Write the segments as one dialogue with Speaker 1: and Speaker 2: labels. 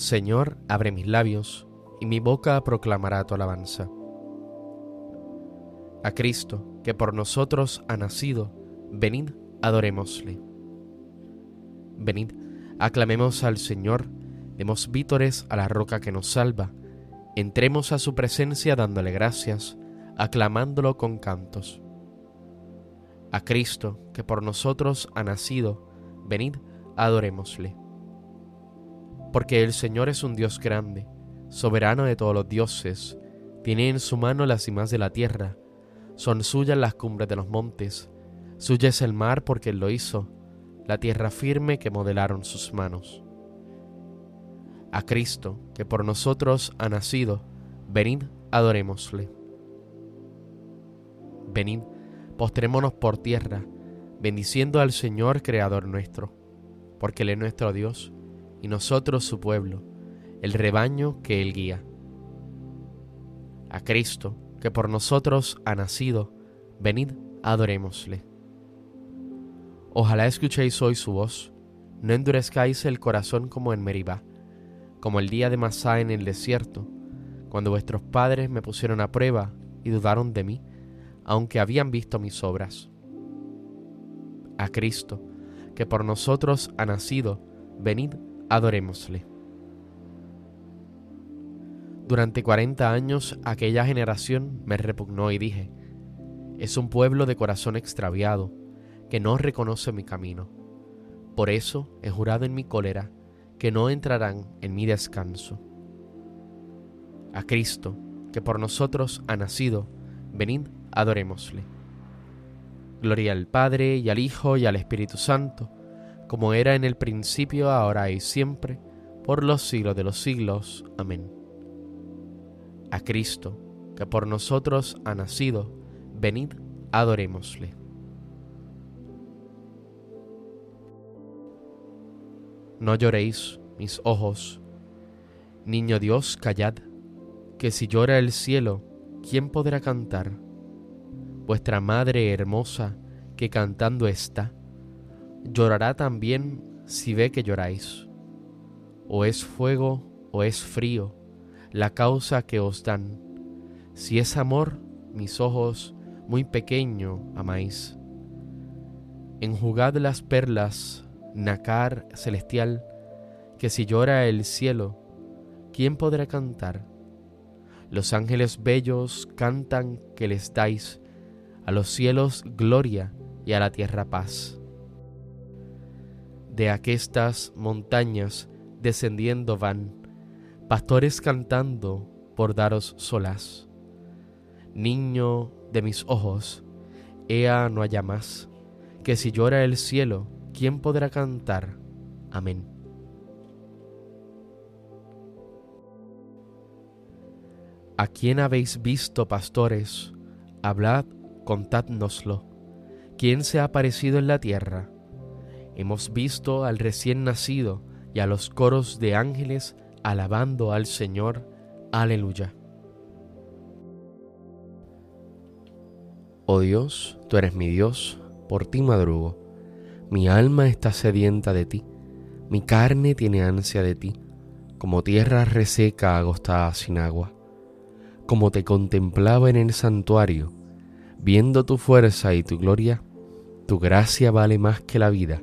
Speaker 1: Señor, abre mis labios, y mi boca proclamará tu alabanza. A Cristo, que por nosotros ha nacido, venid, adorémosle. Venid, aclamemos al Señor, demos vítores a la roca que nos salva, entremos a su presencia dándole gracias, aclamándolo con cantos. A Cristo, que por nosotros ha nacido, venid, adorémosle porque el Señor es un Dios grande, soberano de todos los dioses, tiene en su mano las cimas de la tierra, son suyas las cumbres de los montes, suya es el mar porque Él lo hizo, la tierra firme que modelaron sus manos. A Cristo, que por nosotros ha nacido, venid, adorémosle. Venid, postrémonos por tierra, bendiciendo al Señor Creador nuestro, porque Él es nuestro Dios y nosotros su pueblo, el rebaño que Él guía. A Cristo, que por nosotros ha nacido, venid, adorémosle. Ojalá escuchéis hoy su voz, no endurezcáis el corazón como en Meribá, como el día de Masá en el desierto, cuando vuestros padres me pusieron a prueba y dudaron de mí, aunque habían visto mis obras. A Cristo, que por nosotros ha nacido, venid, adorémosle. Durante cuarenta años aquella generación me repugnó y dije, es un pueblo de corazón extraviado, que no reconoce mi camino. Por eso he jurado en mi cólera que no entrarán en mi descanso. A Cristo, que por nosotros ha nacido, venid, adorémosle. Gloria al Padre y al Hijo y al Espíritu Santo, como era en el principio, ahora y siempre, por los siglos de los siglos. Amén. A Cristo, que por nosotros ha nacido, venid, adorémosle. No lloréis, mis ojos. Niño Dios, callad, que si llora el cielo, ¿quién podrá cantar? Vuestra Madre hermosa, que cantando está, llorará también si ve que lloráis. O es fuego o es frío la causa que os dan. Si es amor, mis ojos muy pequeño amáis. Enjugad las perlas, nacar celestial, que si llora el cielo, ¿quién podrá cantar? Los ángeles bellos cantan que les dais a los cielos gloria y a la tierra paz de aquestas montañas descendiendo van, pastores cantando por daros solas. Niño de mis ojos, ea no haya más, que si llora el cielo, ¿quién podrá cantar? Amén. ¿A quién habéis visto, pastores? Hablad, contádnoslo. ¿Quién se ha aparecido en la tierra? Hemos visto al recién nacido y a los coros de ángeles alabando al Señor. Aleluya. Oh Dios, tú eres mi Dios, por ti madrugo. Mi alma está sedienta de ti, mi carne tiene ansia de ti, como tierra reseca agostada sin agua. Como te contemplaba en el santuario, viendo tu fuerza y tu gloria, tu gracia vale más que la vida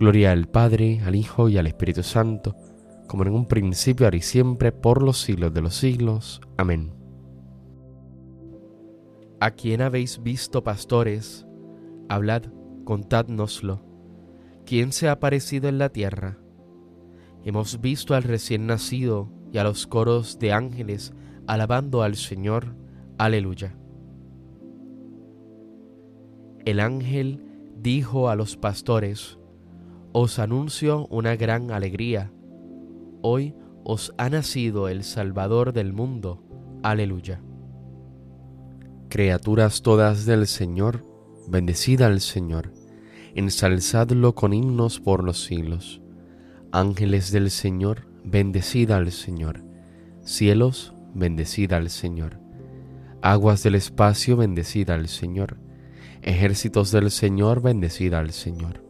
Speaker 1: Gloria al Padre, al Hijo y al Espíritu Santo, como en un principio, ahora y siempre, por los siglos de los siglos. Amén. ¿A quién habéis visto, pastores? Hablad, contádnoslo. ¿Quién se ha aparecido en la tierra? Hemos visto al recién nacido y a los coros de ángeles alabando al Señor. Aleluya. El ángel dijo a los pastores, Os anuncio una gran alegría. Hoy os ha nacido el Salvador del mundo. Aleluya. Criaturas todas del Señor, bendecida al Señor, ensalzadlo con himnos por los siglos. Ángeles del Señor, bendecida al Señor. Cielos, bendecida al Señor. Aguas del espacio, bendecida al Señor. Ejércitos del Señor, bendecida al Señor.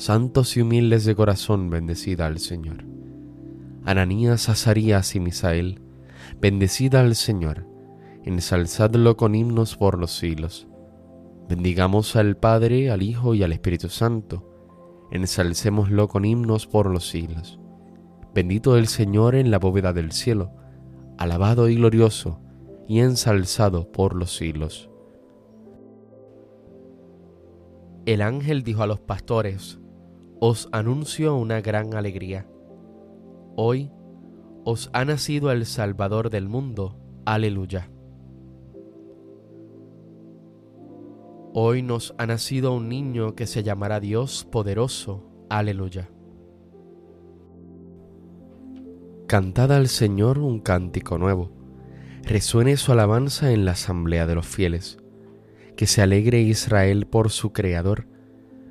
Speaker 1: Santos y humildes de corazón, bendecida al Señor. Ananías, Azarías y Misael, bendecida al Señor ensalzadlo con himnos por los siglos. Bendigamos al Padre, al Hijo y al Espíritu Santo, ensalcémoslo con himnos por los siglos. Bendito el Señor en la bóveda del cielo, alabado y glorioso, y ensalzado por los siglos. El ángel dijo a los pastores, Os anuncio una gran alegría. Hoy os ha nacido el Salvador del mundo. Aleluya. Hoy nos ha nacido un niño que se llamará Dios poderoso. Aleluya. Cantad al Señor un cántico nuevo. Resuene su alabanza en la asamblea de los fieles. Que se alegre Israel por su Creador,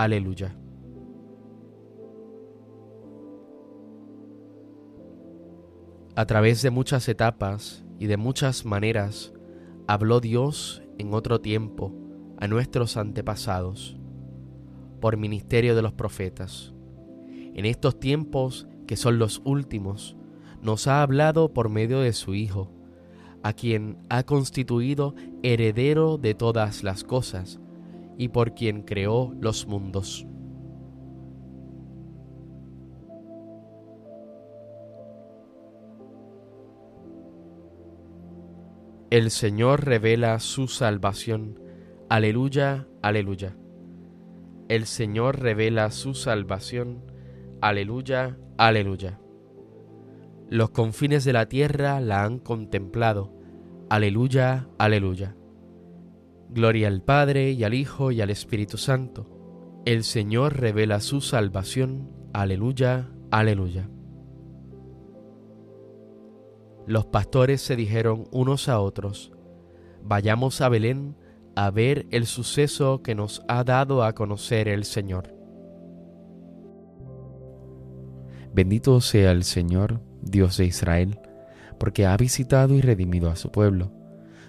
Speaker 1: Aleluya. A través de muchas etapas y de muchas maneras, habló Dios en otro tiempo a nuestros antepasados por ministerio de los profetas. En estos tiempos, que son los últimos, nos ha hablado por medio de su Hijo, a quien ha constituido heredero de todas las cosas, y por quien creó los mundos. El Señor revela su salvación. Aleluya, aleluya. El Señor revela su salvación. Aleluya, aleluya. Los confines de la tierra la han contemplado. Aleluya, aleluya. Gloria al Padre y al Hijo y al Espíritu Santo. El Señor revela su salvación. Aleluya, aleluya. Los pastores se dijeron unos a otros, vayamos a Belén a ver el suceso que nos ha dado a conocer el Señor.
Speaker 2: Bendito sea el Señor, Dios de Israel, porque ha visitado y redimido a su pueblo,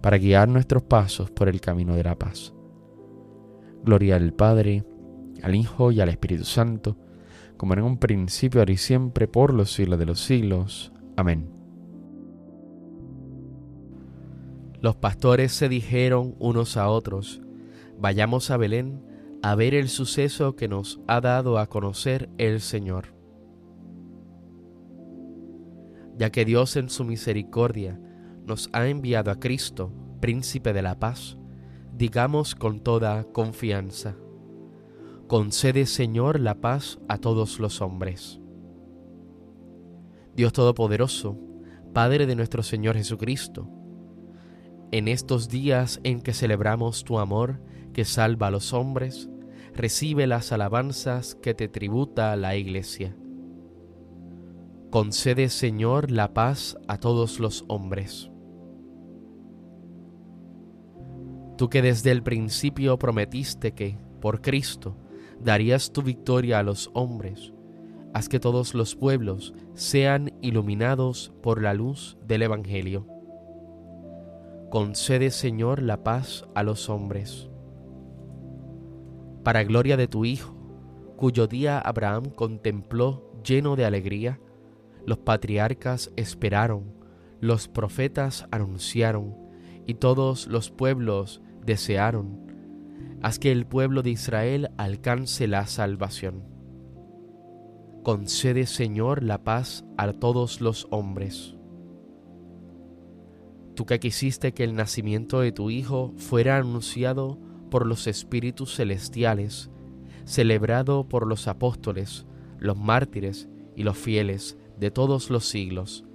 Speaker 2: para guiar nuestros pasos por el camino de la paz. Gloria al Padre, al Hijo y al Espíritu Santo, como en un principio, ahora y siempre, por los siglos de los siglos. Amén.
Speaker 1: Los pastores se dijeron unos a otros, vayamos a Belén a ver el suceso que nos ha dado a conocer el Señor ya que Dios en su misericordia nos ha enviado a Cristo, príncipe de la paz, digamos con toda confianza, concede Señor la paz a todos los hombres. Dios Todopoderoso, Padre de nuestro Señor Jesucristo, en estos días en que celebramos tu amor que salva a los hombres, recibe las alabanzas que te tributa la Iglesia Concede, Señor, la paz a todos los hombres. Tú que desde el principio prometiste que, por Cristo, darías tu victoria a los hombres, haz que todos los pueblos sean iluminados por la luz del Evangelio. Concede, Señor, la paz a los hombres. Para gloria de tu Hijo, cuyo día Abraham contempló lleno de alegría, los patriarcas esperaron, los profetas anunciaron, y todos los pueblos desearon. Haz que el pueblo de Israel alcance la salvación. Concede, Señor, la paz a todos los hombres. Tú que quisiste que el nacimiento de tu Hijo fuera anunciado por los espíritus celestiales, celebrado por los apóstoles, los mártires y los fieles, de todos los siglos,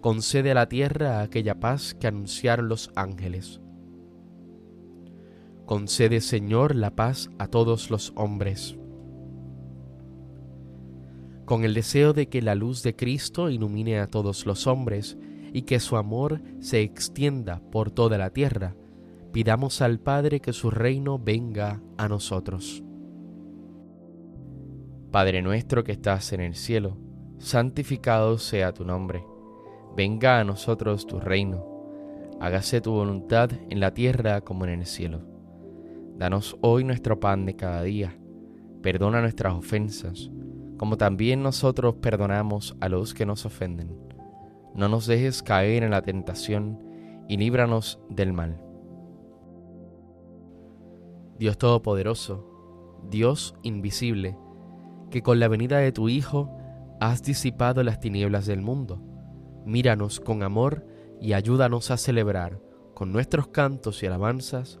Speaker 1: concede a la tierra aquella paz que anunciaron los ángeles. Concede, Señor, la paz a todos los hombres. Con el deseo de que la luz de Cristo ilumine a todos los hombres y que su amor se extienda por toda la tierra, pidamos al Padre que su reino venga a nosotros. Padre nuestro que estás en el cielo, santificado sea tu nombre. Venga a nosotros tu reino. Hágase tu voluntad en la tierra como en el cielo. Danos hoy nuestro pan de cada día. Perdona nuestras ofensas, como también nosotros perdonamos a los que nos ofenden. No nos dejes caer en la tentación y líbranos del mal. Dios Todopoderoso, Dios invisible, que con la venida de tu Hijo has disipado las tinieblas del mundo. Míranos con amor y ayúdanos a celebrar con nuestros cantos y alabanzas